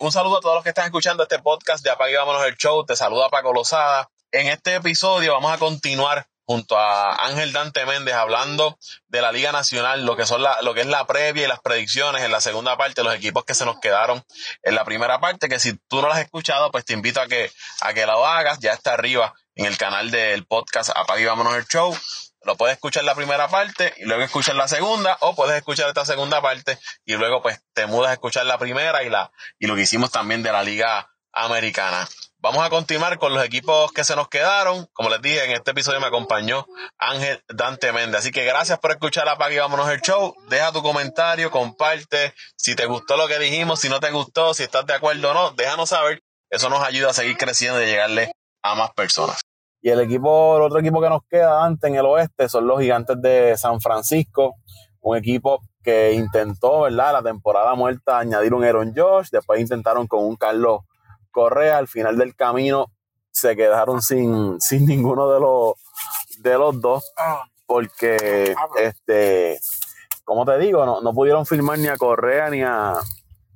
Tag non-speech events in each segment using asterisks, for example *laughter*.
Un saludo a todos los que están escuchando este podcast de Apague Vámonos el Show. Te saluda Paco Lozada. En este episodio vamos a continuar junto a Ángel Dante Méndez hablando de la Liga Nacional, lo que son la, lo que es la previa y las predicciones en la segunda parte, los equipos que se nos quedaron en la primera parte, que si tú no lo has escuchado, pues te invito a que, a que lo hagas, ya está arriba en el canal del podcast Apague Vámonos el Show. Lo puedes escuchar la primera parte y luego escuchar la segunda, o puedes escuchar esta segunda parte y luego pues te mudas a escuchar la primera y la, y lo que hicimos también de la Liga Americana. Vamos a continuar con los equipos que se nos quedaron. Como les dije, en este episodio me acompañó Ángel Dante Méndez. Así que gracias por escuchar Apague y Vámonos el Show. Deja tu comentario, comparte. Si te gustó lo que dijimos, si no te gustó, si estás de acuerdo o no, déjanos saber. Eso nos ayuda a seguir creciendo y llegarle a más personas. Y el equipo, el otro equipo que nos queda antes en el oeste son los gigantes de San Francisco. Un equipo que intentó, ¿verdad? La temporada muerta añadir un Aaron Josh. Después intentaron con un Carlos Correa, al final del camino se quedaron sin, sin ninguno de los, de los dos, porque, este, como te digo, no, no pudieron firmar ni a Correa ni a,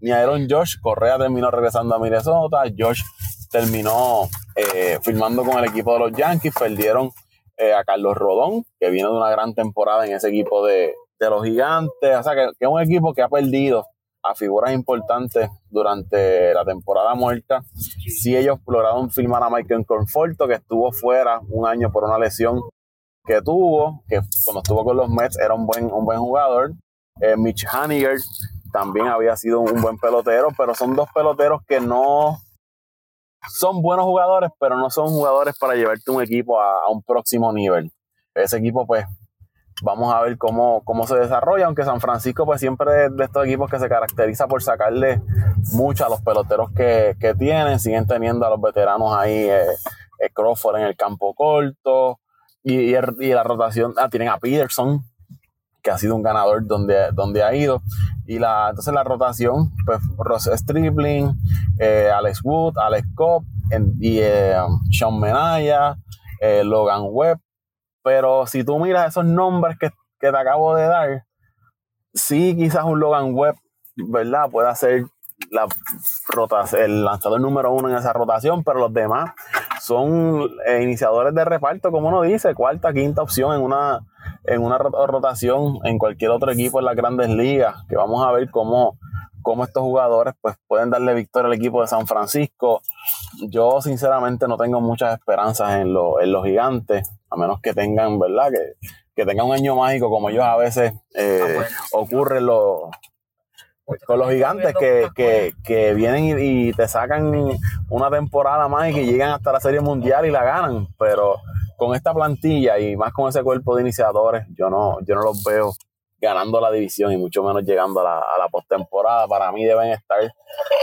ni a Aaron Josh. Correa terminó regresando a Minnesota, Josh terminó eh, firmando con el equipo de los Yankees, perdieron eh, a Carlos Rodón, que viene de una gran temporada en ese equipo de, de los gigantes, o sea que, es un equipo que ha perdido a figuras importantes durante la temporada muerta. Sí ellos lograron firmar a Michael Conforto, que estuvo fuera un año por una lesión que tuvo, que cuando estuvo con los Mets era un buen, un buen jugador. Eh, Mitch Haniger también había sido un buen pelotero, pero son dos peloteros que no son buenos jugadores, pero no son jugadores para llevarte un equipo a, a un próximo nivel. Ese equipo, pues, Vamos a ver cómo, cómo se desarrolla, aunque San Francisco pues siempre es de estos equipos que se caracteriza por sacarle mucho a los peloteros que, que tienen, siguen teniendo a los veteranos ahí, eh, eh, Crawford en el campo corto, y, y, y, la rotación, ah, tienen a Peterson, que ha sido un ganador donde, donde ha ido, y la, entonces la rotación, pues Ross Stripling, eh, Alex Wood, Alex Cobb, y eh, Sean Menaya, eh, Logan Webb, pero si tú miras esos nombres que, que te acabo de dar, sí, quizás un Logan Webb, ¿verdad? Puede ser la el lanzador número uno en esa rotación, pero los demás son iniciadores de reparto, como uno dice, cuarta, quinta opción en una, en una rotación en cualquier otro equipo en las grandes ligas, que vamos a ver cómo, cómo estos jugadores pues, pueden darle victoria al equipo de San Francisco. Yo sinceramente no tengo muchas esperanzas en, lo, en los gigantes a menos que tengan, ¿verdad? Que, que tengan un año mágico como ellos a veces eh, ah, bueno. ocurre los, con los gigantes que, que, que vienen y, y, te sacan una temporada más y que llegan hasta la Serie Mundial y la ganan, pero con esta plantilla y más con ese cuerpo de iniciadores, yo no, yo no los veo ganando la división y mucho menos llegando a la, postemporada. Para mí deben estar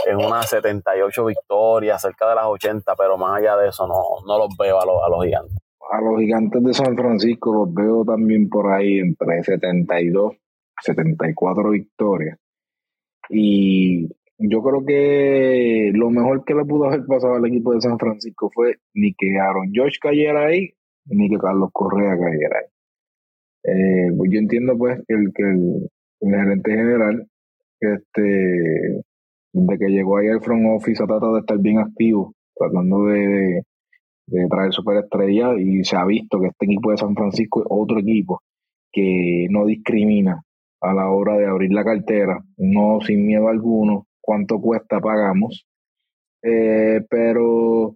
en unas 78 victorias, cerca de las 80, pero más allá de eso no, no los veo a, los, a los gigantes a los gigantes de San Francisco los veo también por ahí entre 72, 74 victorias. Y yo creo que lo mejor que le pudo haber pasado al equipo de San Francisco fue ni que Aaron Josh cayera ahí, ni que Carlos Correa cayera ahí. Eh, pues yo entiendo pues que el, que el, gerente general, este, de que llegó ahí al front office, ha tratado de estar bien activo, tratando de traer superestrellas y se ha visto que este equipo de San Francisco es otro equipo que no discrimina a la hora de abrir la cartera, no sin miedo alguno, cuánto cuesta pagamos, eh, pero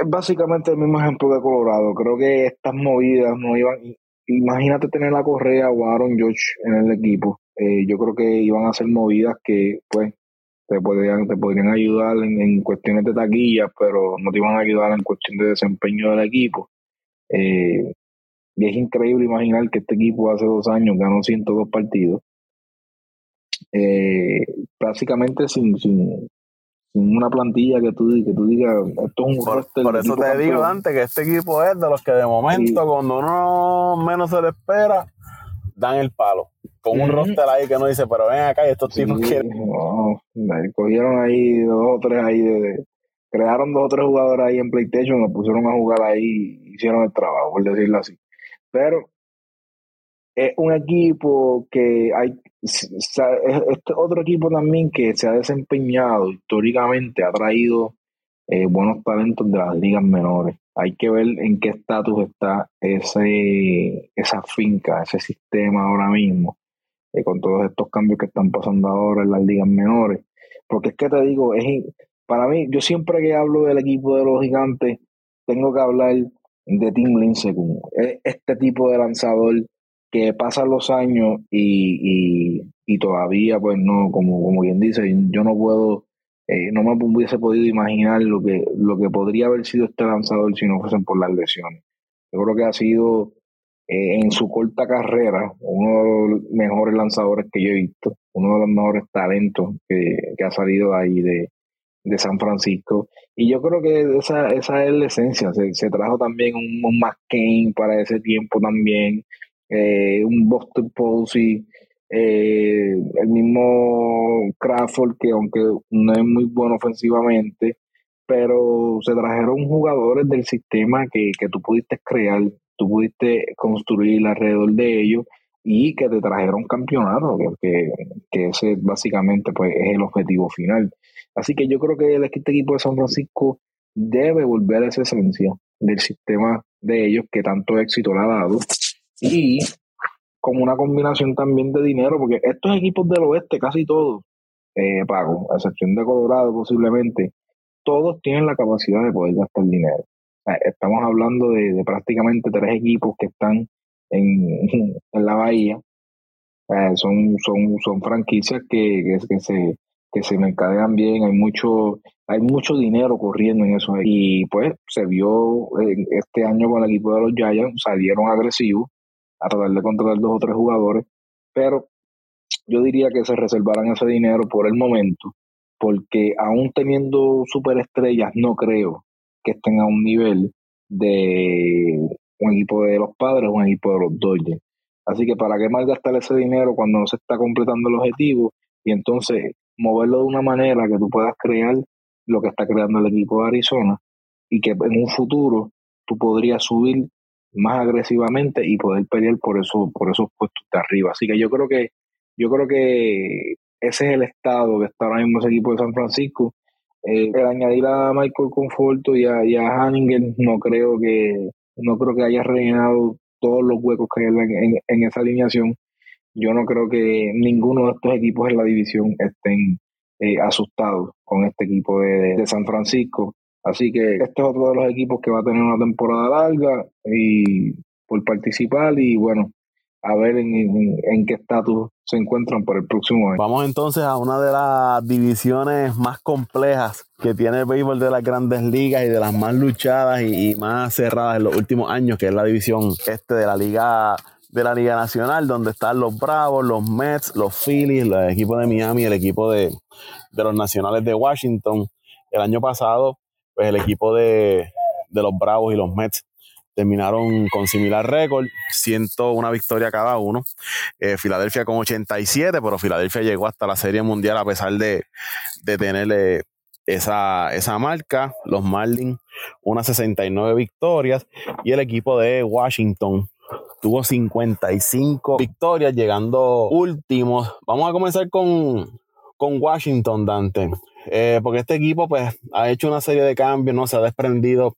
es básicamente el mismo ejemplo de Colorado. Creo que estas movidas no iban, imagínate tener la Correa o Aaron George en el equipo, eh, yo creo que iban a ser movidas que pues te podrían, te podrían ayudar en, en, cuestiones de taquillas, pero no te iban a ayudar en cuestión de desempeño del equipo. Eh, y es increíble imaginar que este equipo hace dos años ganó 102 partidos. Eh, prácticamente sin, sin, sin, una plantilla que tú, que tú digas, esto es un Por, por eso te campeón. digo antes que este equipo es de los que de momento, sí. cuando uno menos se le espera, dan el palo con un roster ahí que no dice, pero ven acá y estos sí, tipos quieren. No, cogieron ahí dos o tres ahí, de, de, crearon dos o tres jugadores ahí en PlayStation, lo pusieron a jugar ahí y hicieron el trabajo, por decirlo así. Pero es un equipo que hay, este otro equipo también que se ha desempeñado históricamente, ha traído eh, buenos talentos de las ligas menores. Hay que ver en qué estatus está ese, esa finca, ese sistema ahora mismo, eh, con todos estos cambios que están pasando ahora en las ligas menores. Porque es que te digo, es, para mí, yo siempre que hablo del equipo de los gigantes, tengo que hablar de Tim Lincecum. Este tipo de lanzador que pasan los años y, y, todavía, pues no, como, como quien dice, yo no puedo, eh, no me hubiese podido imaginar lo que, lo que podría haber sido este lanzador si no fuesen por las lesiones. Yo creo que ha sido eh, en su corta carrera uno de los mejores lanzadores que yo he visto, uno de los mejores talentos que, que ha salido ahí de, de San Francisco. Y yo creo que esa, esa es la esencia. Se, trajo también un, un para ese tiempo también, eh, un Boston Posey, eh, el mismo Crawford, que aunque no es muy bueno ofensivamente, pero se trajeron jugadores del sistema que, que tú pudiste crear, tú pudiste construir alrededor de ellos y que te trajeron campeonato, que, que ese básicamente pues, es el objetivo final. Así que yo creo que este equipo de San Francisco debe volver a esa esencia del sistema de ellos que tanto éxito le ha dado y como una combinación también de dinero, porque estos equipos del oeste, casi todos, eh, a excepción de Colorado posiblemente, todos tienen la capacidad de poder gastar dinero. estamos hablando de, prácticamente tres equipos que están en, *laughs* en la bahía. son, son, son franquicias que, que se que se mercadean bien, hay mucho, hay mucho dinero corriendo en eso. Y pues se vio este año con el equipo de los Giants, salieron agresivos a tratar de controlar dos o tres jugadores, pero yo diría que se reservaran ese dinero por el momento, porque aún teniendo superestrellas, no creo que estén a un nivel de un equipo de los padres o un equipo de los Dodgers. Así que para qué malgastar ese dinero cuando no se está completando el objetivo y entonces moverlo de una manera que tú puedas crear lo que está creando el equipo de Arizona y que en un futuro tú podrías subir más agresivamente y poder pelear por eso, por esos puestos de arriba. Así que yo creo que, yo creo que ese es el estado que está ahora mismo ese equipo de San Francisco. Eh, el añadir a Michael Conforto y a, y a Hanningen no creo que no creo que haya rellenado todos los huecos que hay en, en esa alineación yo no creo que ninguno de estos equipos en la división estén eh, asustados con este equipo de, San Francisco. Así que este es otro de los equipos que va a tener una temporada larga y por participar y bueno, a ver en, qué estatus se encuentran para el próximo año. Vamos entonces a una de las divisiones más complejas que tiene el béisbol de las grandes ligas y de las más luchadas y, y más cerradas en los últimos años, que es la división este de la liga de la Liga Nacional, donde están los Bravos, los Mets, los Phillies, el equipo de Miami, el equipo de, los Nacionales de Washington. El año pasado, pues el equipo de, los Bravos y los Mets terminaron con similar récord, una victoria cada uno. Eh, Filadelfia con 87, pero Filadelfia llegó hasta la Serie Mundial a pesar de, de tener esa, esa marca. Los Marlins, unas 69 victorias. Y el equipo de Washington tuvo 55 victorias, llegando últimos. Vamos a comenzar con, con Washington, Dante. Eh, porque este equipo pues ha hecho una serie de cambios, no se ha desprendido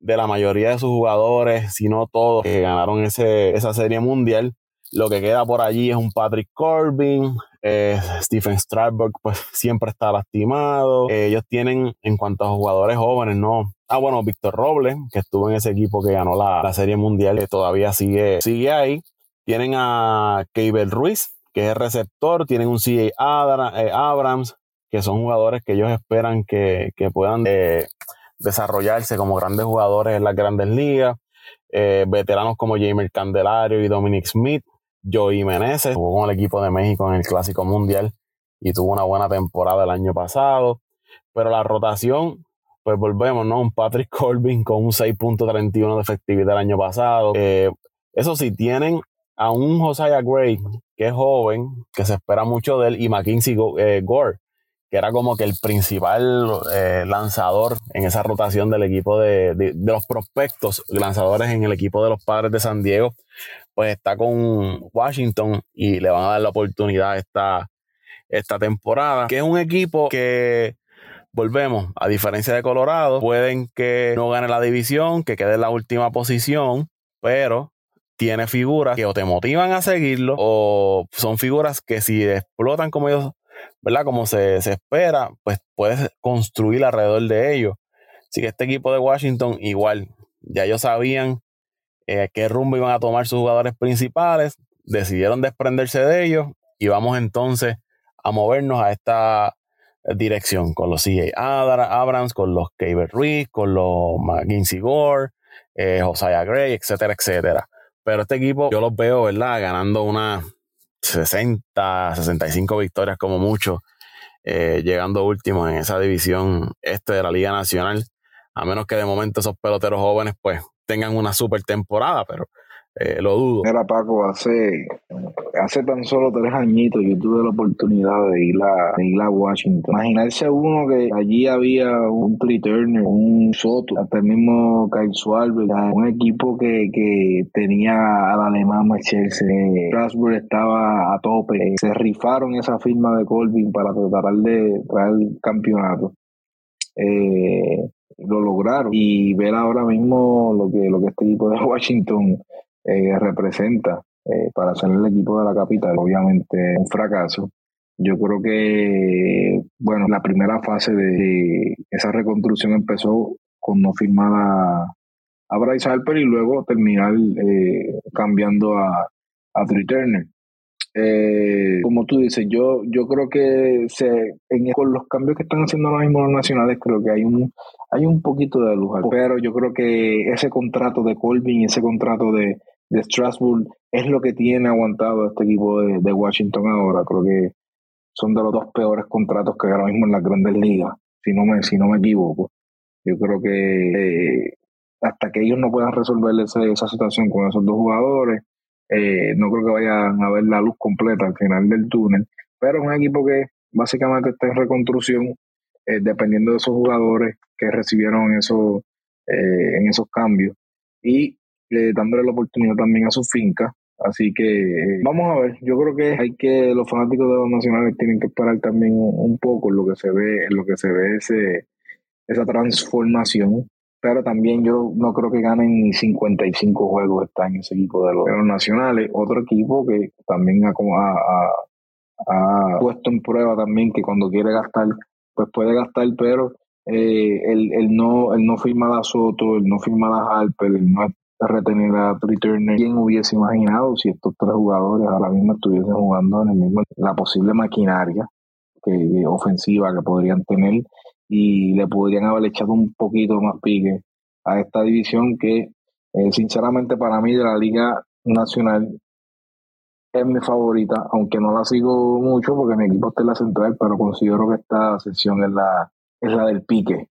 de la mayoría de sus jugadores, si no todos que ganaron ese, esa serie mundial. Lo que queda por allí es un Patrick Corbin, eh, Stephen Strasburg pues siempre está lastimado. Eh, ellos tienen en cuanto a jugadores jóvenes, no, Ah, bueno, Víctor Robles, que estuvo en ese equipo que ganó la, Serie Mundial, que todavía sigue, sigue ahí. Tienen a Keibel Ruiz, que es el receptor. Tienen un CJ Abrams, que son jugadores que ellos esperan que, puedan eh, desarrollarse como grandes jugadores en las grandes ligas. Eh, veteranos como Jamer Candelario y Dominic Smith. Joey Meneses jugó con el equipo de México en el Clásico Mundial y tuvo una buena temporada el año pasado. Pero la rotación pues volvemos, ¿no? Un Patrick Corbin con un 6.31 de efectividad el año pasado. Eh, eso sí, tienen a un Josiah Gray, que es joven, que se espera mucho de él, y McKinsey Gore, que era como que el principal eh, lanzador en esa rotación del equipo de, de, los prospectos lanzadores en el equipo de los padres de San Diego, pues está con Washington y le van a dar la oportunidad esta, esta temporada, que es un equipo que volvemos, a diferencia de Colorado, pueden que no gane la división, que quede en la última posición, pero tiene figuras que o te motivan a seguirlo o son figuras que si explotan como ellos, ¿verdad? Como se, espera, pues puedes construir alrededor de ellos. Así que este equipo de Washington igual, ya ellos sabían eh, qué rumbo iban a tomar sus jugadores principales, decidieron desprenderse de ellos y vamos entonces a movernos a esta dirección con los CJ Abrams, con los Kaber Ruiz, con los McKinsey Gore, eh, Josiah Gray, etcétera, etcétera. Pero este equipo yo los veo, ¿verdad? Ganando unas 60, 65 victorias como mucho, eh, llegando último en esa división este de la Liga Nacional. A menos que de momento esos peloteros jóvenes pues tengan una super temporada, pero eh, lo dudo. Mira, Paco, hace, hace tan solo tres añitos yo tuve la oportunidad de ir a, ir a Washington. Imaginarse uno que allí había un Tree Turner, un Soto, hasta el mismo Kyle Schwarber, un equipo que, que tenía al alemán Machelse. Strasbourg estaba a tope. Se rifaron esa firma de Colvin para tratar de traer campeonato. Eh, lo lograron y ver ahora mismo lo que lo que este equipo de *laughs* Washington eh, representa eh, para ser el equipo de la capital, obviamente un fracaso. Yo creo que, bueno, la primera fase de, esa reconstrucción empezó con no firmar a, a Bryce Harper y luego terminar eh, cambiando a, a Turner. como tú dices, yo, yo creo que se, con los cambios que están haciendo ahora mismo los nacionales, creo que hay un, hay un poquito de luz. Pero yo creo que ese contrato de Colvin ese contrato de, de Strasbourg es lo que tiene aguantado este equipo de, Washington ahora. Creo que son de los dos peores contratos que hay ahora mismo en las grandes ligas, si no me, si no me equivoco. Yo creo que eh, hasta que ellos no puedan resolver esa situación con esos dos jugadores, eh, no creo que vayan a ver la luz completa al final del túnel. Pero es un equipo que básicamente está en reconstrucción, eh, dependiendo de esos jugadores que recibieron esos, en esos cambios. Y dándole la oportunidad también a su finca. Así que eh, vamos a ver, yo creo que hay que, los fanáticos de los nacionales tienen que esperar también un, poco en lo que se ve, en lo que se ve ese, esa transformación. Pero también yo no creo que ganen ni 55 juegos este año ese equipo de los, nacionales. Otro equipo que también ha, ha, puesto en prueba también que cuando quiere gastar, pues puede gastar, pero eh, el, el, no, el no firmar a Soto, el no firmar a Harper, el no retener a Turner. ¿Quién hubiese imaginado si estos tres jugadores ahora mismo estuviesen jugando en el mismo, la posible maquinaria que, ofensiva que podrían tener y le podrían haber echado un poquito más pique a esta división que eh, sinceramente para mí de la Liga Nacional es mi favorita, aunque no la sigo mucho porque mi equipo está en la central, pero considero que esta sesión es la, es la del pique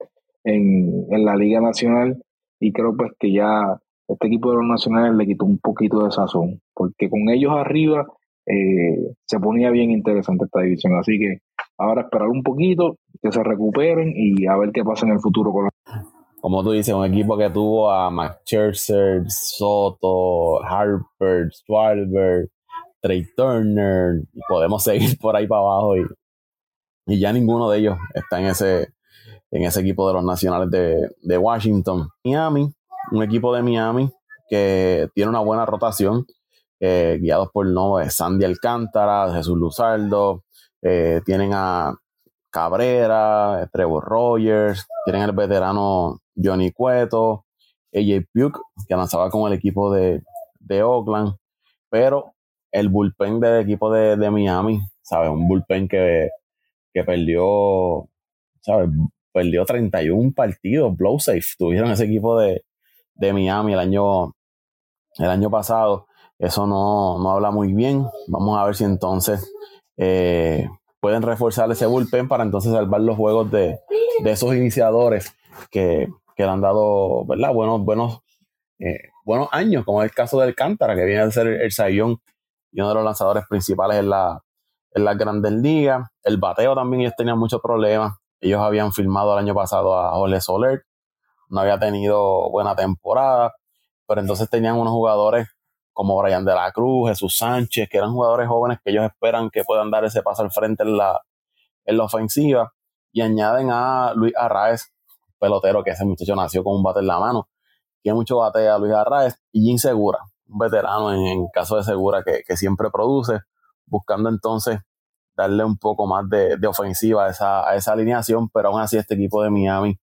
en, en la Liga Nacional y creo pues que ya este equipo de los nacionales le quitó un poquito de sazón, porque con ellos arriba eh, se ponía bien interesante esta división. Así que ahora esperar un poquito, que se recuperen y a ver qué pasa en el futuro con como tú dices, un equipo que tuvo a McCherser, Soto, Harper, Schwarber, Trey Turner, podemos seguir *laughs* por ahí para abajo y, y, ya ninguno de ellos está en ese, en ese equipo de los nacionales de, de Washington. Miami un equipo de Miami que tiene una buena rotación, eh, guiados por no, Sandy Alcántara, Jesús Luzardo, eh, tienen a Cabrera, Trevor Rogers, tienen el veterano Johnny Cueto, AJ Puke, que lanzaba con el equipo de, Oakland, pero el bullpen del equipo de, Miami, ¿sabes? Un bullpen que, que perdió, ¿sabes? Perdió 31 partidos, blow safe, tuvieron ese equipo de, de Miami el año, el año pasado. Eso no, no habla muy bien. Vamos a ver si entonces eh, pueden reforzar ese bullpen para entonces salvar los juegos de, de esos iniciadores que, que, le han dado ¿verdad? buenos, buenos, eh, buenos años, como es el caso del Cántara, que viene a ser el Sayón y uno de los lanzadores principales en la, en las grandes ligas. El bateo también ellos tenían muchos problemas. Ellos habían firmado el año pasado a Ole Soler, no había tenido buena temporada, pero entonces tenían unos jugadores como Brian de la Cruz, Jesús Sánchez, que eran jugadores jóvenes que ellos esperan que puedan dar ese paso al frente en la, en la ofensiva. Y añaden a Luis Arraez, pelotero que ese muchacho nació con un bate en la mano. Tiene mucho bate a Luis Arraez y Jim Segura, un veterano en, caso de Segura que, que, siempre produce, buscando entonces darle un poco más de, de ofensiva a esa, a esa alineación, pero aún así este equipo de Miami,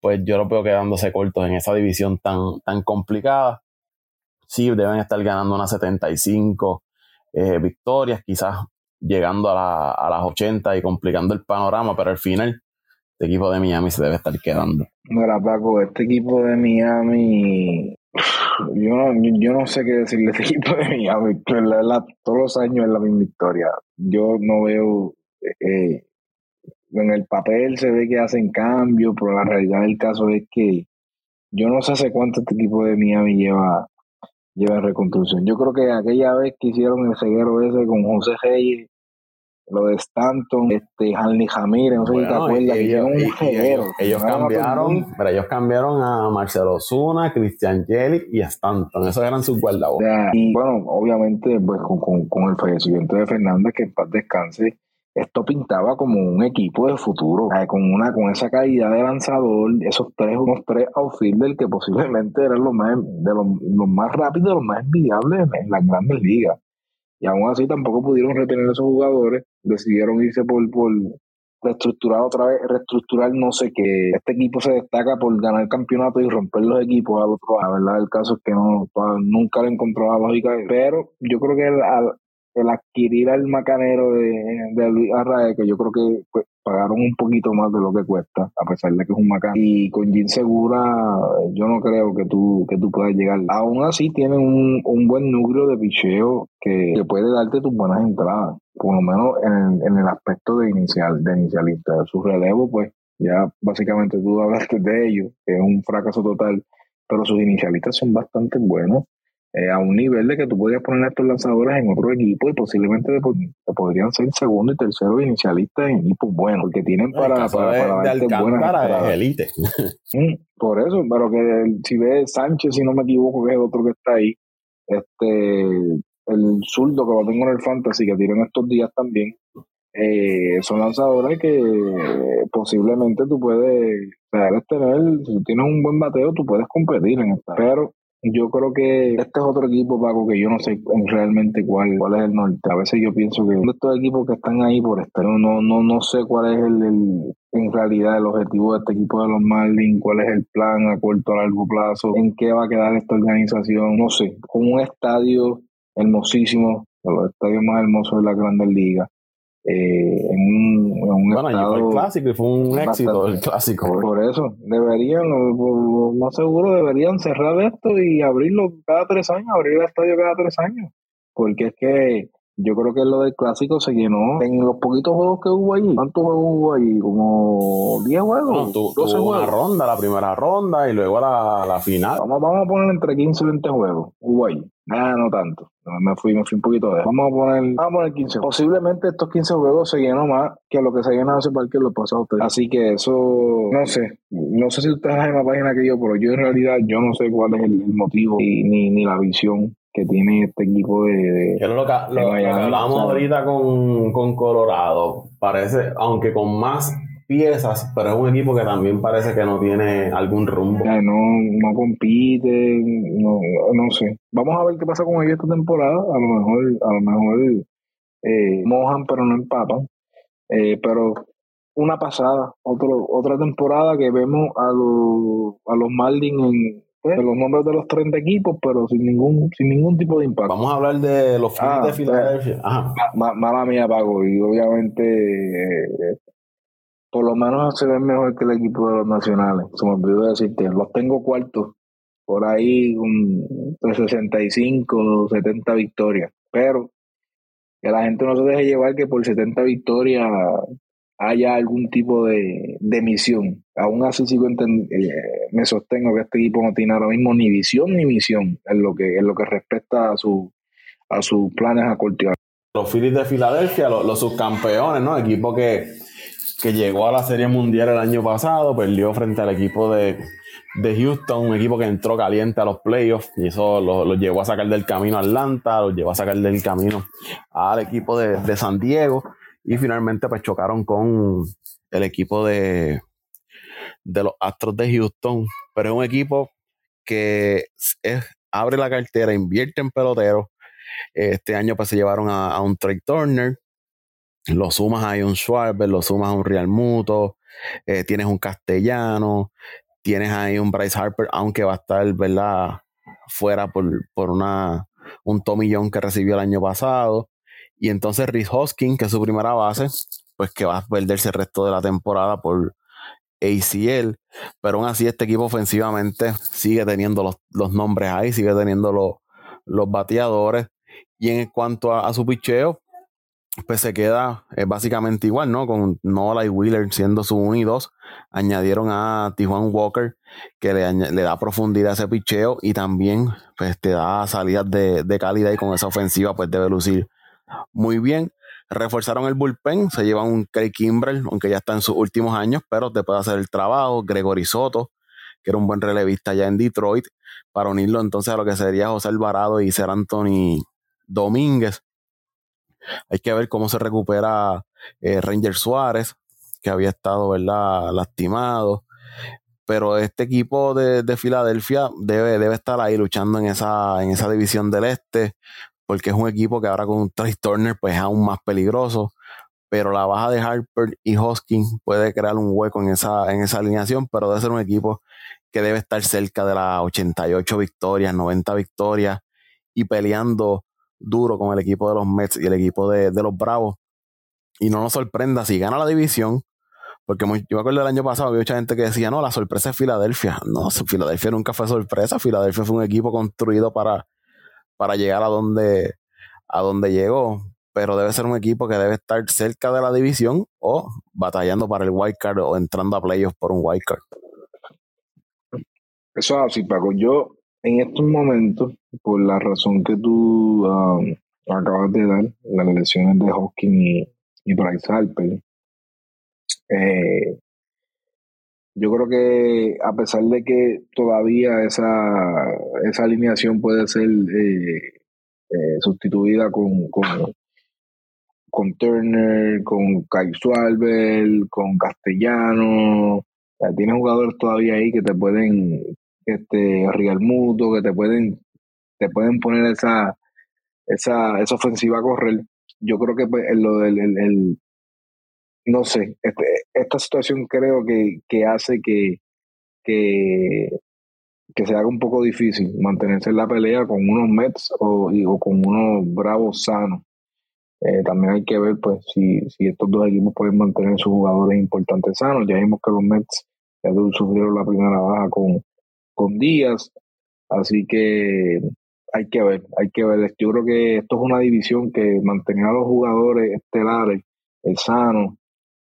pues yo lo veo quedándose cortos en esa división tan, tan complicada sí deben estar ganando unas 75 eh, victorias, quizás llegando a, a, las 80 y complicando el panorama, pero al final este equipo de Miami se debe estar quedando. Mira, Paco, este equipo de Miami, yo no, yo no sé qué decirle de este *laughs* equipo de Miami, todos los años es la misma historia. Yo no veo, eh, en el papel se ve que hacen cambio, pero la realidad del caso es que yo no sé hace cuánto este equipo de Miami lleva lleva en reconstrucción. Yo creo que aquella vez que hicieron el ceguero ese con José Reyes, lo de Stanton, este, Hanley Jamírez, no sé si te acuerdas, que hicieron un ceguero. Ellos, cambiaron, pero ellos cambiaron a Marcelo Zuna, Christian Jelly y a Stanton, esos eran sus guardabotas. y bueno, obviamente, pues con, con, con el fallecimiento de Fernández, que en paz descanse, esto pintaba como un equipo de futuro, con una con esa calidad de lanzador, esos tres, unos tres outfielders que posiblemente eran los más, de los, más rápidos, los más envidiables en, las grandes ligas. Y aún así tampoco pudieron retener a esos jugadores, decidieron irse por, por reestructurar otra vez, reestructurar no sé qué. Este equipo se destaca por ganar campeonato y romper los equipos al otro. La verdad, el caso es que no, nunca le encontró la lógica. Pero yo creo que al, el adquirir al macanero de, Luis Arrae, que yo creo que pues, pagaron un poquito más de lo que cuesta, a pesar de que es un macán. Y con Jim Segura, yo no creo que tú, que tú puedas llegar. Aún así, tienen un, un buen núcleo de picheo que, puede darte tus buenas entradas, por lo menos en, en el aspecto de inicial, de inicialista. Su relevo, pues, ya básicamente tú hablaste de ellos, que es un fracaso total, pero sus inicialistas son bastante buenos. Eh, a un nivel de que tú podrías poner a estos lanzadores en otro equipo y posiblemente te, podrían ser segundo y tercero inicialistas en equipos buenos, porque tienen para, para, de, para elite. *laughs* Mm, por eso, pero que si ves Sánchez, si no me equivoco, que es el otro que está ahí, este el zurdo que lo tengo en el fantasy que tienen estos días también, eh, son lanzadores que posiblemente tú puedes, o tener, si tú tienes un buen bateo, tú puedes competir en esta. Pero yo creo que este es otro equipo, Paco, que yo no sé realmente cuál, cuál es el norte. A veces yo pienso que estos equipos que están ahí por estar, no, no, no sé cuál es el, en realidad el objetivo de este equipo de los Marlins, cuál es el plan a corto, a largo plazo, en qué va a quedar esta organización, no sé, con un estadio hermosísimo, los estadios más hermosos de la Grandes Ligas, eh, en un, en un bueno, estado el clásico y fue un éxito el clásico. Por, eso, deberían, más seguro, deberían cerrar esto y abrirlo cada tres años, abrir el estadio cada tres años. Porque es que yo creo que lo del clásico se llenó en los poquitos juegos que hubo allí. ¿Cuántos juegos hubo allí? Como 10 juegos. No, 12 juegos. una ronda, la primera ronda y luego la, la final. Vamos, vamos a poner entre 15 y 20 juegos. Hubo allí. Ah, no tanto. Me fui, me fui un poquito de. Vamos a poner, vamos a poner 15. Posiblemente estos 15 juegos se llenó más que lo que se llenó hace parque los pasados Así que eso, no sé. No sé si ustedes en la página que yo, pero yo en realidad yo no sé cuál es el, motivo y, ni, ni la visión que tiene este equipo de. lo, lo, hablamos ahorita con, con Colorado. Parece, aunque con más piezas, pero es un equipo que también parece que no tiene algún rumbo. no, no compite, no, no sé. Vamos a ver qué pasa con ellos esta temporada. A lo mejor, a lo mejor eh, mojan, pero no empapan. Eh, pero una pasada, otro, otra temporada que vemos a los, a los Marlins en pues, los nombres de los 30 equipos, pero sin ningún, sin ningún tipo de impacto. Vamos a hablar de los Phillies ah, de Filadelfia. mala mía, Pago, y obviamente eh, por lo menos se ven mejor que el equipo de los nacionales. Se me olvidó decirte, los tengo cuartos, por ahí un 65, 70 victorias. Pero que la gente no se deje llevar que por 70 victorias haya algún tipo de, de misión. Aún así sigo eh, me sostengo que este equipo no tiene ahora mismo ni visión ni misión en lo que, en lo que respecta a, su, a sus planes a corto los Phillies de Filadelfia, los, subcampeones, ¿no? Equipo que, que llegó a la Serie Mundial el año pasado, perdió frente al equipo de, Houston, un equipo que entró caliente a los playoffs y eso los llevó a sacar del camino a Atlanta, los llevó a sacar del camino al equipo de, de San Diego y finalmente pues chocaron con el equipo de, de los Astros de Houston, pero es un equipo que abre la cartera, invierte en peloteros. Este año pues se llevaron a, un Trey Turner, lo sumas a un Schwarber, lo sumas a un Real Muto, eh, tienes un Castellano, tienes ahí un Bryce Harper, aunque va a estar, ¿verdad? Fuera por, por una, un tomillón que recibió el año pasado. Y entonces Rhys Hoskins, que es su primera base, pues que va a perderse el resto de la temporada por ACL, pero aún así este equipo ofensivamente sigue teniendo los, nombres ahí, sigue teniendo los, los bateadores. Y en cuanto a, su picheo, pues se queda eh, básicamente igual, ¿no? Con Nola y Wheeler siendo su 1 y 2. Añadieron a Tijuan Walker, que le, le, da profundidad a ese picheo y también pues te da salidas de, de calidad y con esa ofensiva pues debe lucir muy bien. Reforzaron el bullpen, se llevan un Craig Kimbrell, aunque ya está en sus últimos años, pero te puede hacer el trabajo. Gregory Soto, que era un buen relevista ya en Detroit, para unirlo entonces a lo que sería José Alvarado y Ser Anthony Domínguez. Hay que ver cómo se recupera eh, Ranger Suárez, que había estado ¿verdad? lastimado. Pero este equipo de, de Filadelfia debe, debe, estar ahí luchando en esa, en esa división del este porque es un equipo que ahora con Trace Turner pues es aún más peligroso. Pero la baja de Harper y Hoskins puede crear un hueco en esa, en esa alineación, pero debe ser un equipo que debe estar cerca de las 88 victorias, 90 victorias y peleando duro con el equipo de los Mets y el equipo de, los Bravos. Y no nos sorprenda si gana la división, porque yo me acuerdo del año pasado había mucha gente que decía, no, la sorpresa es Filadelfia. No, Filadelfia nunca fue sorpresa. Filadelfia fue un equipo construido para para llegar a donde, a donde llegó, pero debe ser un equipo que debe estar cerca de la división o batallando para el wild card o entrando a playoffs por un wild card. Eso es así, Paco. Yo en estos momentos, por la razón que tú um, acabas de dar, las lesiones de Hawking y, y Bryce Harper, eh, yo creo que a pesar de que todavía esa, esa alineación puede ser eh, eh, sustituida con, con, con, Turner, con Kai Sualbel, con Castellano, tienes jugadores todavía ahí que te pueden, este, Real que te pueden, te pueden poner esa, esa, esa ofensiva a correr. Yo creo que pues, lo del el, no sé, este, esta situación creo que, que hace que, que, que, se haga un poco difícil mantenerse en la pelea con unos Mets o, con unos Bravos sanos. Eh, también hay que ver pues si, si estos dos equipos pueden mantener sus jugadores importantes sanos. Ya vimos que los Mets ya sufrieron la primera baja con, con Díaz, así que hay que ver, hay que ver. Yo creo que esto es una división que mantener a los jugadores estelares eh, sanos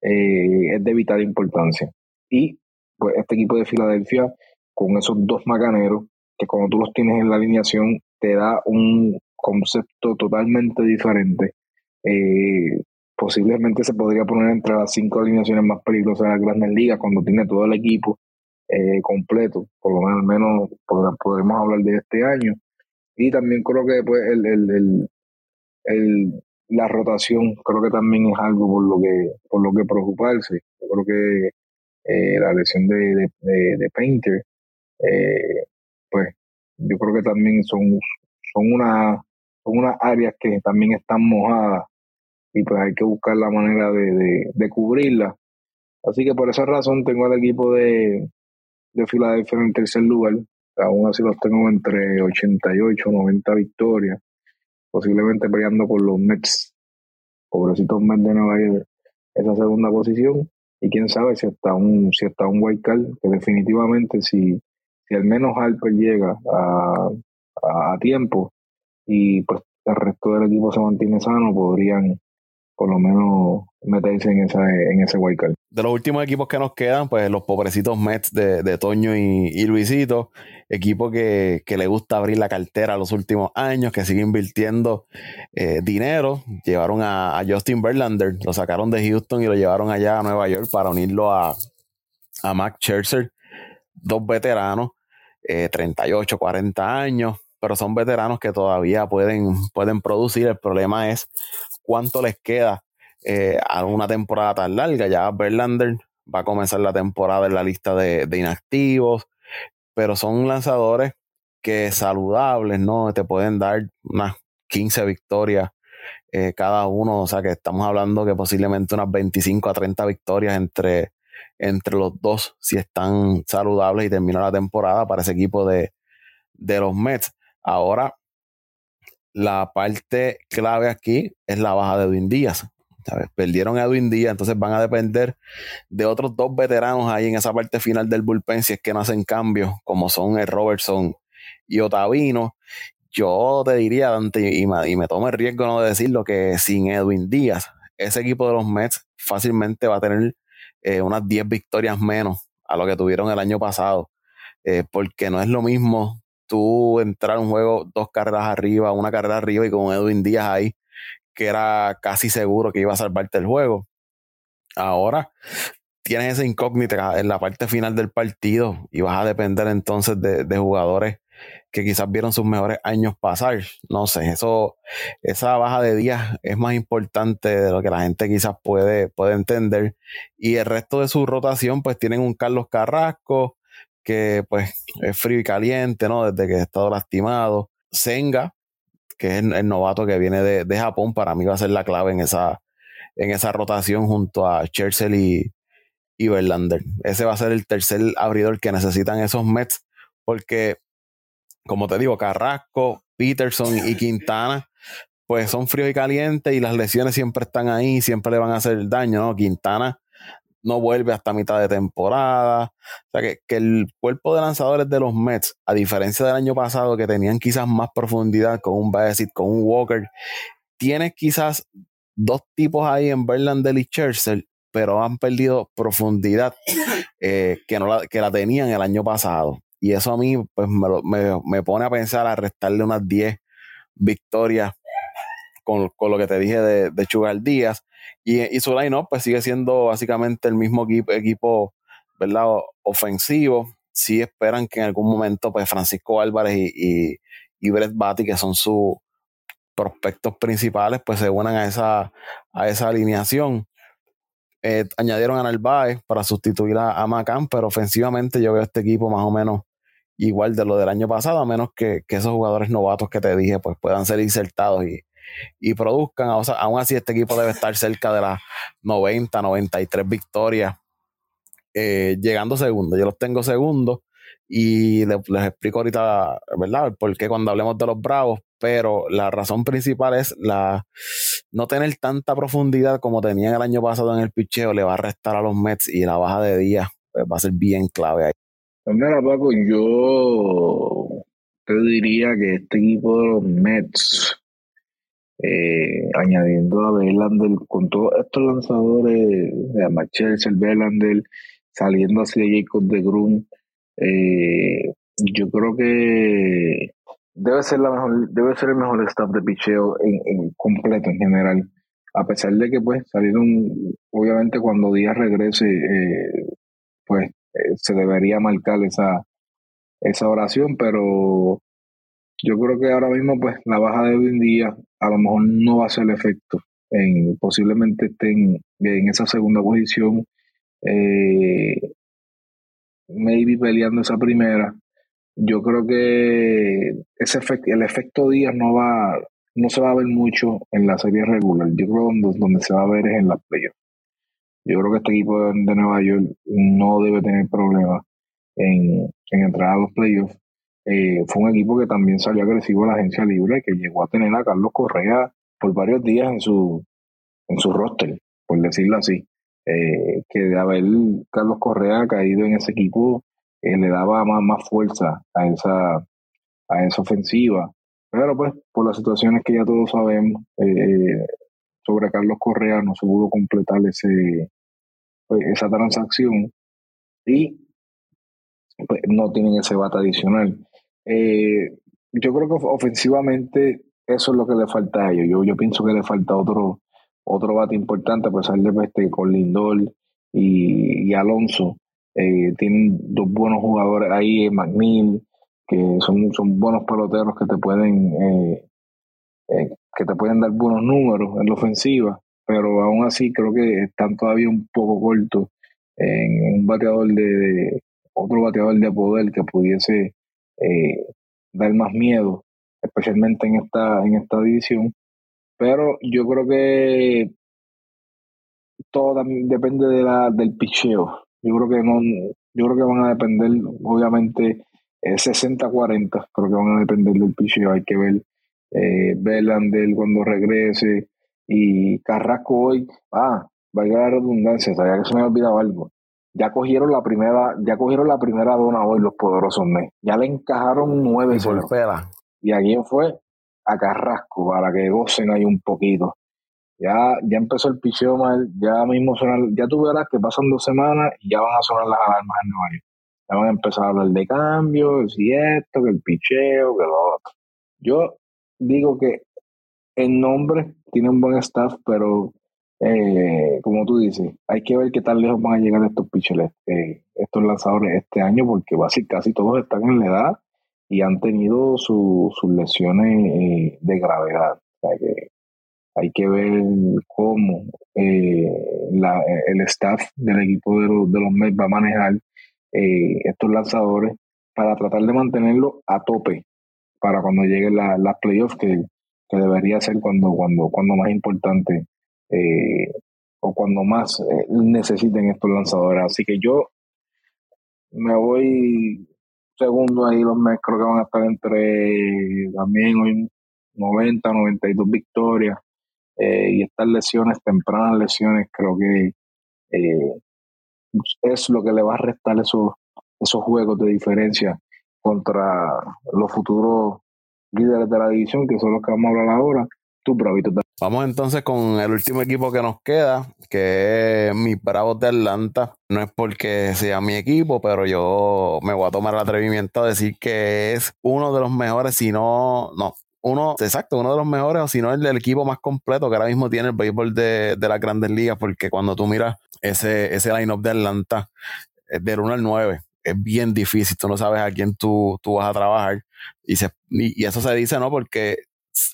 eh, es de vital importancia. Y pues este equipo de Filadelfia, con esos dos macaneros, que cuando tú los tienes en la alineación, te da un concepto totalmente diferente. Eh, posiblemente se podría poner entre las cinco alineaciones más peligrosas de las grandes ligas cuando tiene todo el equipo eh, completo, por lo menos, menos podremos hablar de este año. Y también creo que pues, el, el, el, la rotación creo que también es algo por lo que por lo que preocuparse. Yo creo que eh, la lesión de, de, Painter eh, pues yo creo que también son son una son unas áreas que también están mojadas y pues hay que buscar la manera de, de, cubrirla así que por esa razón tengo al equipo de, de Filadelfia en tercer lugar. Aún así los tengo entre 88 90 victorias posiblemente peleando con los Mets, pobrecitos Mets de Nueva York, esa segunda posición. Y quién sabe si está un, si está un white que definitivamente si, si al menos Harper llega a, a, tiempo y pues el resto del equipo se mantiene sano, podrían por lo menos meterse en, esa, en ese wild. De los últimos equipos que nos quedan, pues los pobrecitos Mets de, de Toño y, Luisito, equipo que, le gusta abrir la cartera los últimos años, que sigue invirtiendo eh, dinero. Llevaron a, Justin Verlander, lo sacaron de Houston y lo llevaron allá a Nueva York para unirlo a, a Mac Scherzer, dos veteranos, 38, eh, 40 años, pero son veteranos que todavía pueden, pueden producir. El problema es cuánto les queda eh, a una temporada tan larga. Ya Verlander va a comenzar la temporada en la lista de, inactivos, pero son lanzadores que saludables, ¿no? Te pueden dar unas 15 victorias eh, cada uno, o sea que estamos hablando que posiblemente unas 25 a 30 victorias entre, entre los dos si están saludables y termina la temporada para ese equipo de, de los Mets. Ahora, la parte clave aquí es la baja de Edwin Díaz. Perdieron a Edwin Díaz, entonces van a depender de otros dos veteranos ahí en esa parte final del bullpen si es que no hacen cambios, como son el Robertson y Otavino. Yo te diría, Dante, y me, tomo el riesgo no de decirlo, que sin Edwin Díaz, ese equipo de los Mets fácilmente va a tener eh, unas 10 victorias menos a lo que tuvieron el año pasado, eh, porque no es lo mismo tú entrar a un juego dos carreras arriba, una carrera arriba y con Edwin Díaz ahí, que era casi seguro que iba a salvarte el juego. Ahora tienes esa incógnita en la parte final del partido y vas a depender entonces de, jugadores que quizás vieron sus mejores años pasar. No sé, eso, esa baja de días es más importante de lo que la gente quizás puede, puede entender. Y el resto de su rotación, pues tienen un Carlos Carrasco, que pues es frío y caliente, ¿no? Desde que ha estado lastimado. Senga, que es el, novato que viene de, Japón, para mí va a ser la clave en esa, en esa rotación junto a Churchill y, y Verlander. Ese va a ser el tercer abridor que necesitan esos Mets, porque, como te digo, Carrasco, Peterson y Quintana, pues son fríos y calientes y las lesiones siempre están ahí, siempre le van a hacer daño, ¿no? Quintana no vuelve hasta mitad de temporada. O sea que, el cuerpo de lanzadores de los Mets, a diferencia del año pasado, que tenían quizás más profundidad con un Bassett, con un Walker, tienes quizás dos tipos ahí en Verlander y Scherzer, pero han perdido profundidad eh, que, no la, que la tenían el año pasado. Y eso a mí pues me, me, pone a pensar a restarle unas 10 victorias con, lo que te dije de, de Chugal Díaz. Y, y su line pues sigue siendo básicamente el mismo equipo, equipo ¿verdad? ofensivo. Sí esperan que en algún momento pues Francisco Álvarez y, y, Brett Batty, que son sus prospectos principales, pues se unan a esa, a esa alineación. Eh, añadieron a Narváez para sustituir a, a Macán, pero ofensivamente yo veo este equipo más o menos igual de lo del año pasado, a menos que, que esos jugadores novatos que te dije pues puedan ser insertados y, y produzcan. Aún así, este equipo debe estar cerca de las 90, 93 victorias, eh, llegando segundo. Yo los tengo segundos y les, explico ahorita, ¿verdad? Porque cuando hablemos de los Bravos, pero la razón principal es la no tener tanta profundidad como tenían el año pasado en el picheo, le va a restar a los Mets y la baja de día pues, va a ser bien clave ahí. Pues mira, Paco, yo te diría que este equipo de los Mets eh, añadiendo a Verlander con todos estos lanzadores, a Machel, el Verlander, saliendo hacia Jacob de Grun, eh, yo creo que debe ser la mejor, debe ser el mejor staff de picheo en, completo en general. A pesar de que pues salieron, obviamente cuando Díaz regrese, eh, pues se debería marcar esa, esa oración, pero yo creo que ahora mismo, pues, la baja de hoy en día a lo mejor no va a ser el efecto. En, posiblemente estén en esa segunda posición, eh, maybe peleando esa primera. Yo creo que ese efecto, el efecto Díaz no va, no se va a ver mucho en la serie regular. Yo creo que donde, se va a ver es en las playoffs. Yo creo que este equipo de, Nueva York no debe tener problemas en, en entrar a los playoffs eh, fue un equipo que también salió agresivo a la agencia libre, que llegó a tener a Carlos Correa por varios días en su, en su roster, por decirlo así. Eh, que de haber Carlos Correa caído en ese equipo, eh, le daba más, más fuerza a esa, a esa ofensiva. Pero pues, por las situaciones que ya todos sabemos, sobre Carlos Correa no se pudo completar ese, pues, esa transacción y pues, no tienen ese bate adicional. Eh, yo creo que ofensivamente eso es lo que le falta a ellos. Yo, pienso que le falta otro, otro bate importante, a pesar de pues, este, con Lindor y, Alonso. Eh, tienen dos buenos jugadores ahí, McNeil, que son, son buenos peloteros que te pueden eh, eh, que te pueden dar buenos números en la ofensiva, pero aún así creo que están todavía un poco cortos en un bateador de, otro bateador de poder que pudiese dar más miedo, especialmente en esta en esta división. Pero yo creo que todo depende de la, del picheo. Yo creo que no, yo creo que van a depender, obviamente, 60-40, creo que van a depender del picheo. Hay que ver eh, cuando regrese. Y Carrasco hoy, ah, vaya la redundancia, sabía que se me ha olvidado algo. Ya cogieron la primera, ya cogieron la primera dona hoy los poderosos Mets. Ya le encajaron nueve. Y, y a quién fue? A Carrasco, para que gocen ahí un poquito. Ya, ya empezó el picheo mal, ya mismo sonan, ya tú verás que pasan dos semanas y ya van a sonar las alarmas en Nueva York. Ya van a empezar a hablar de cambios, y esto, que el picheo, que lo otro. Yo digo que en nombre tiene un buen staff, pero eh, como tú dices, hay que ver qué tan lejos van a llegar estos pitchers, eh, estos lanzadores este año, porque casi, casi todos están en la edad y han tenido sus lesiones eh, de gravedad. O sea que hay que ver cómo eh, el staff del equipo de los, de los Mets va a manejar eh, estos lanzadores para tratar de mantenerlo a tope para cuando lleguen las playoffs que, debería ser cuando, cuando, cuando más importante eh, o cuando más necesiten estos lanzadores. Así que yo me voy segundo ahí, los Mets creo que van a estar entre también hoy 90, 92 victorias. Eh, y estas lesiones, tempranas lesiones, creo que eh, es lo que le va a restar esos, esos juegos de diferencia contra los futuros líderes de la división, que son los que vamos a hablar ahora. Tú, bravito. Vamos entonces con el último equipo que nos queda, que es mis Bravos de Atlanta. No es porque sea mi equipo, pero yo me voy a tomar el atrevimiento a decir que es uno de los mejores, si no, no, uno, exacto, uno de los mejores, o si no, el equipo más completo que ahora mismo tiene el béisbol de, de las grandes ligas, porque cuando tú miras ese, ese line-up de Atlanta, del 1 al 9, es bien difícil, tú no sabes a quién tú, tú vas a trabajar. Y, se, y, eso se dice, ¿no? Porque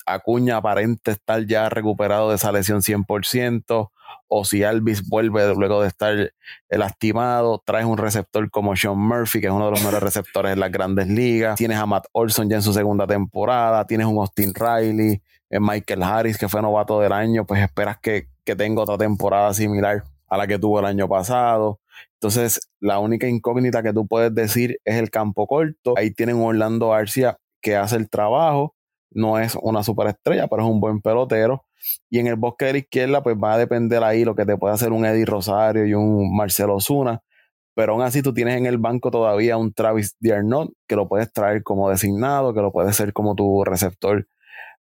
Acuña aparente estar ya recuperado de esa lesión 100% o si Alvis vuelve luego de estar lastimado, traes un receptor como Sean Murphy, que es uno de los mejores *laughs* receptores en las grandes ligas, tienes a Matt Olson ya en su segunda temporada, tienes un Austin Riley, eh, Michael Harris, que fue novato del año, pues esperas que, que tenga otra temporada similar a la que tuvo el año pasado. Entonces, la única incógnita que tú puedes decir es el campo corto. Ahí tienen Orlando García que hace el trabajo. No es una superestrella, pero es un buen pelotero. Y en el bosque de la izquierda, pues va a depender ahí lo que te puede hacer un Eddie Rosario y un Marcelo Zuna. Pero aún así tú tienes en el banco todavía un Travis Diarnot que lo puedes traer como designado, que lo puedes ser como tu receptor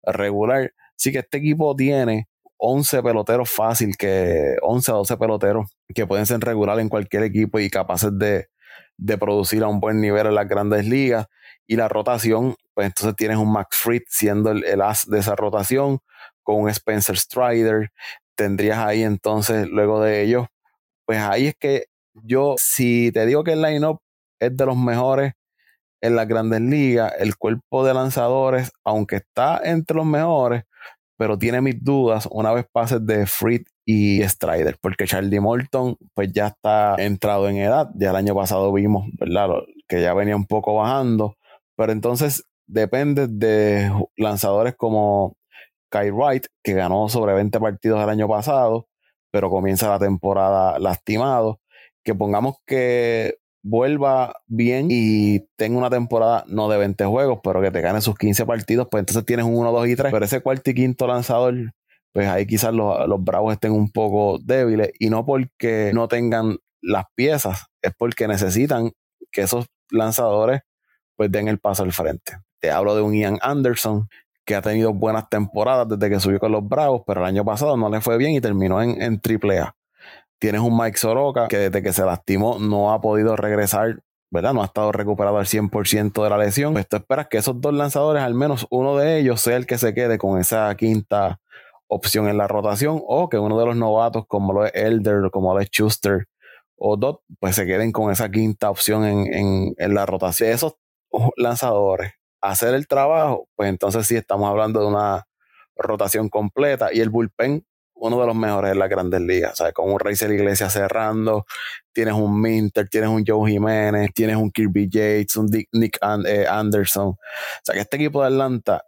regular. Así que este equipo tiene 11 peloteros fácil, que 11 a 12 peloteros que pueden ser regular en cualquier equipo y capaces de, de producir a un buen nivel en las grandes ligas. Y la rotación, pues entonces tienes un Max Fried siendo el, el as de esa rotación con un Spencer Strider, tendrías ahí entonces, luego de ellos, pues ahí es que yo, si te digo que el line-up es de los mejores en las grandes ligas, el cuerpo de lanzadores, aunque está entre los mejores, pero tiene mis dudas una vez pases de Fried y Strider, porque Charlie Morton pues ya está entrado en edad, ya el año pasado vimos, ¿verdad? Que ya venía un poco bajando, pero entonces depende de lanzadores como Kai Wright, que ganó sobre 20 partidos el año pasado, pero comienza la temporada lastimado. Que pongamos que vuelva bien y tenga una temporada no de 20 juegos, pero que te gane sus 15 partidos, pues entonces tienes un 1, 2 y 3. Pero ese cuarto y quinto lanzador, pues ahí quizás los, los Bravos estén un poco débiles y no porque no tengan las piezas, es porque necesitan que esos lanzadores pues den el paso al frente. Te hablo de un Ian Anderson, que ha tenido buenas temporadas desde que subió con los Bravos, pero el año pasado no le fue bien y terminó en, en AAA. Tienes un Mike Soroka que desde que se lastimó no ha podido regresar, ¿verdad? No ha estado recuperado al 100% de la lesión. Pues tú esperas que esos dos lanzadores, al menos uno de ellos, sea el que se quede con esa quinta opción en la rotación o que uno de los novatos como lo es Elder, como lo es Schuster o Dot, pues se queden con esa quinta opción en, en, en la rotación. Esos lanzadores hacer el trabajo, pues entonces sí estamos hablando de una rotación completa y el bullpen uno de los mejores en las grandes ligas, ¿sabes? Con un Racer Iglesias cerrando, tienes un Minter, tienes un Joe Jiménez, tienes un Kirby Yates, un Nick eh, Anderson. O sea que este equipo de Atlanta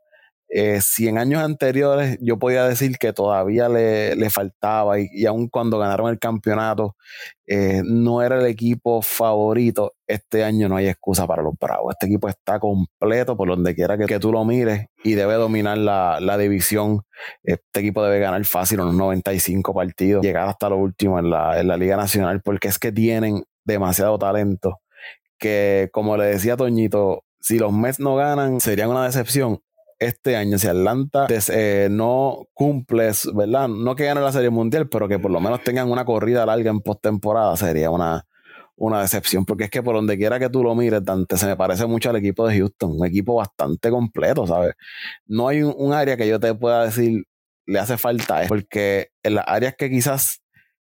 eh, si en años anteriores yo podía decir que todavía le, faltaba y, y, aun cuando ganaron el campeonato eh, no era el equipo favorito, este año no hay excusa para los Bravos. Este equipo está completo por donde quiera que, tú lo mires y debe dominar la, división. Este equipo debe ganar fácil unos 95 partidos, llegar hasta lo último en la, en la Liga Nacional porque es que tienen demasiado talento que como le decía Toñito, si los Mets no ganan, serían una decepción este año, si Atlanta eh, no cumple, ¿verdad? No que gane la Serie Mundial, pero que por lo menos tengan una corrida larga en postemporada, sería una, una decepción, porque es que por donde quiera que tú lo mires, se me parece mucho al equipo de Houston, un equipo bastante completo, ¿sabes? No hay un, área que yo te pueda decir le hace falta, porque en las áreas que quizás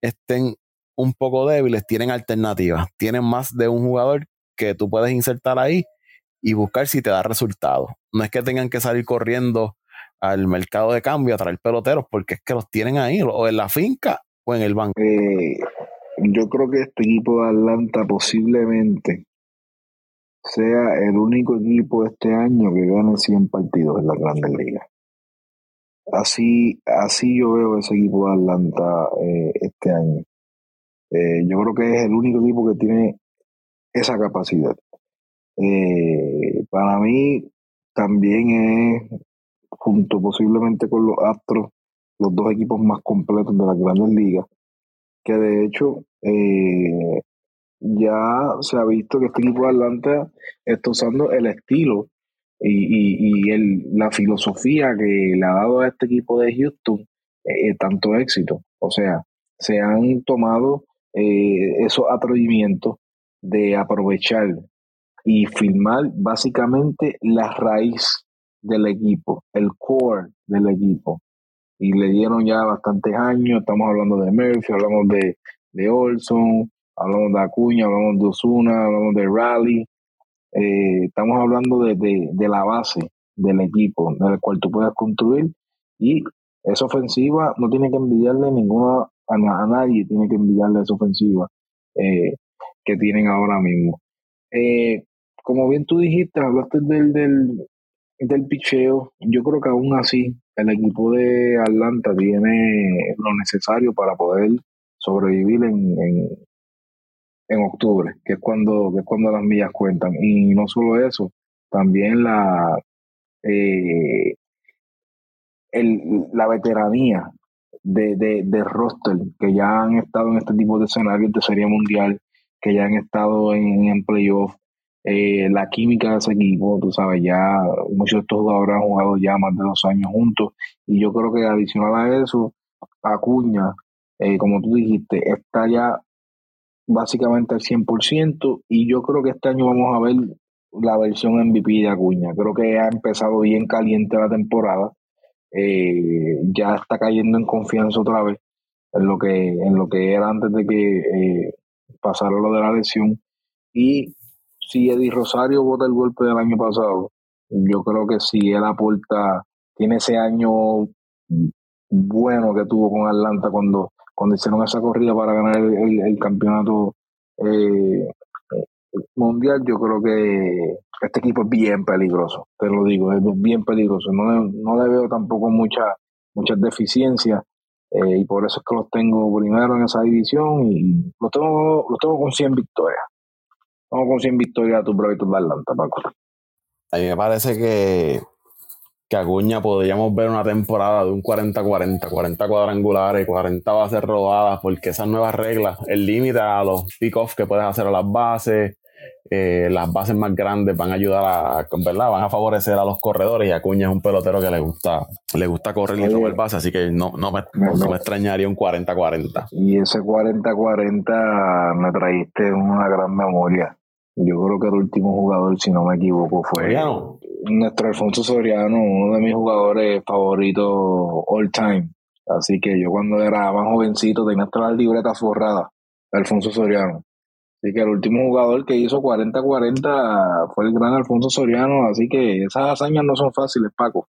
estén un poco débiles, tienen alternativas, tienen más de un jugador que tú puedes insertar ahí y buscar si te da resultados. No es que tengan que salir corriendo al mercado de cambio a traer peloteros, porque es que los tienen ahí, o en la finca o en el banco. Eh, yo creo que este equipo de Atlanta posiblemente sea el único equipo este año que gane 100 partidos en la Grandes Ligas. Así, así yo veo ese equipo de Atlanta eh, este año. Eh, yo creo que es el único equipo que tiene esa capacidad. Eh, para mí también es, junto posiblemente con los Astros, los dos equipos más completos de las grandes ligas, que de hecho eh, ya se ha visto que este equipo de Atlanta está usando el estilo y, y, el, la filosofía que le ha dado a este equipo de Houston eh, tanto éxito. O sea, se han tomado esos atrevimientos de aprovechar y filmar básicamente la raíz del equipo, el core del equipo. Y le dieron ya bastantes años, estamos hablando de Murphy, hablamos de, de Olson, hablamos de Acuña, hablamos de Osuna, hablamos de Rally. Eh, estamos hablando de, de, la base del equipo, del cual tú puedes construir. Y esa ofensiva no tiene que envidiarle ninguna a, nadie, tiene que envidiarle esa ofensiva eh, que tienen ahora mismo. Eh, como bien tú dijiste, hablaste del, del, del picheo. Yo creo que aún así el equipo de Atlanta tiene lo necesario para poder sobrevivir en, en, octubre, que es cuando que es cuando las millas cuentan. Y no solo eso, también la eh, el, la veteranía de, de, de roster que ya han estado en este tipo de escenarios de serie mundial, que ya han estado en, en playoff, eh, la química de ese equipo, tú sabes, ya muchos de estos jugadores han jugado ya más de dos años juntos. Y yo creo que adicional a eso, Acuña, eh, como tú dijiste, está ya básicamente al 100% y yo creo que este año vamos a ver la versión MVP de Acuña. Creo que ha empezado bien caliente la temporada, eh, ya está cayendo en confianza otra vez en lo que, en lo que era antes de que pasara lo de la lesión. Y si Eddie Rosario vota el golpe del año pasado, yo creo que si él aporta, tiene ese año bueno que tuvo con Atlanta cuando, cuando hicieron esa corrida para ganar el, campeonato eh, mundial, yo creo que este equipo es bien peligroso, te lo digo, es bien peligroso. No, no le veo tampoco mucha, muchas deficiencias. Eh, y por eso es que los tengo primero en esa división y los tengo, los tengo con 100 victorias. Vamos con 100 victorias a tu proyecto de Atlanta, Paco. A mí me parece que, que Acuña podríamos ver una temporada de un 40-40, 40 cuadrangulares, 40 bases robadas, porque esas nuevas reglas, el límite a los pick-offs que puedes hacer a las bases, eh, las bases más grandes van a ayudar a, ¿verdad? Van a favorecer a los corredores y Acuña es un pelotero que le gusta, le gusta correr y el base, así que no, no, me, no, me extrañaría un 40-40. Y ese 40-40 me traíste una gran memoria. Yo creo que el último jugador, si no me equivoco, fue nuestro Alfonso Soriano, uno de mis jugadores favoritos all time. Así que yo cuando era más jovencito tenía todas las libretas forradas de Alfonso Soriano. Así que el último jugador que hizo 40-40 fue el gran Alfonso Soriano. Así que esas hazañas no son fáciles, Paco.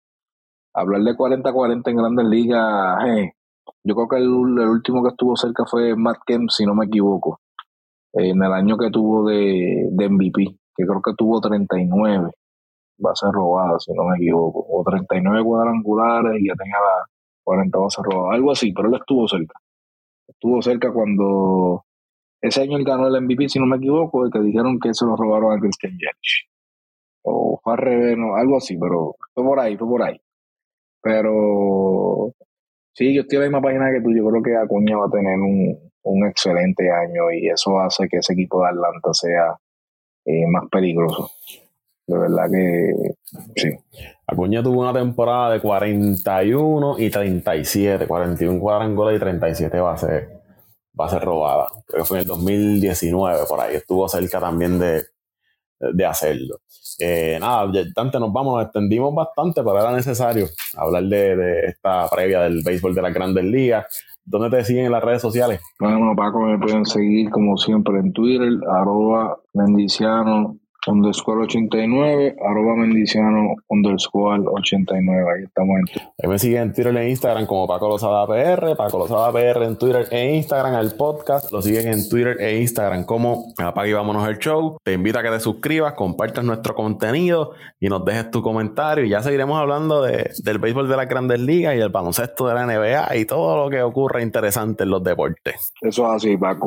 Hablar de 40-40 en grandes ligas, yo creo que el, último que estuvo cerca fue Matt Kemp, si no me equivoco, en el año que tuvo de, de MVP, que creo que tuvo 39 va a ser robada, si no me equivoco, o 39 cuadrangulares y ya tenía la 40 bases robadas, algo así, pero él estuvo cerca. Estuvo cerca cuando ese año él ganó el MVP, si no me equivoco, y que dijeron que se lo robaron a Christian Yelich. O fue al algo así, pero fue por ahí, fue por ahí. Pero sí, yo estoy en la misma página que tú, yo creo que Acuña va a tener un, un excelente año y eso hace que ese equipo de Atlanta sea eh, más peligroso. De verdad que sí. Acuña tuvo una temporada de 41 y 37, 41 cuadrangulas y 37 bases, ser robadas. Creo que fue en el 2019, por ahí estuvo cerca también de, de hacerlo. Eh, nada, Dante, nos vamos, nos extendimos bastante, pero era necesario hablar de, de esta previa del béisbol de las grandes ligas. ¿Dónde te siguen en las redes sociales? Bueno, Paco, me pueden seguir como siempre en Twitter, arroba mendiciano underscore 89, arroba mendiciano underscore 89. Ahí estamos en Ahí me siguen en Twitter e Instagram como Paco Lozada PR, Paco Lozada PR en Twitter e Instagram, el podcast. Lo siguen en Twitter e Instagram como Apaga y Vámonos el Show. Te invito a que te suscribas, compartas nuestro contenido y nos dejes tu comentario. Y ya seguiremos hablando de, del béisbol de las grandes ligas y el baloncesto de la NBA y todo lo que ocurre interesante en los deportes. Eso es así, Paco.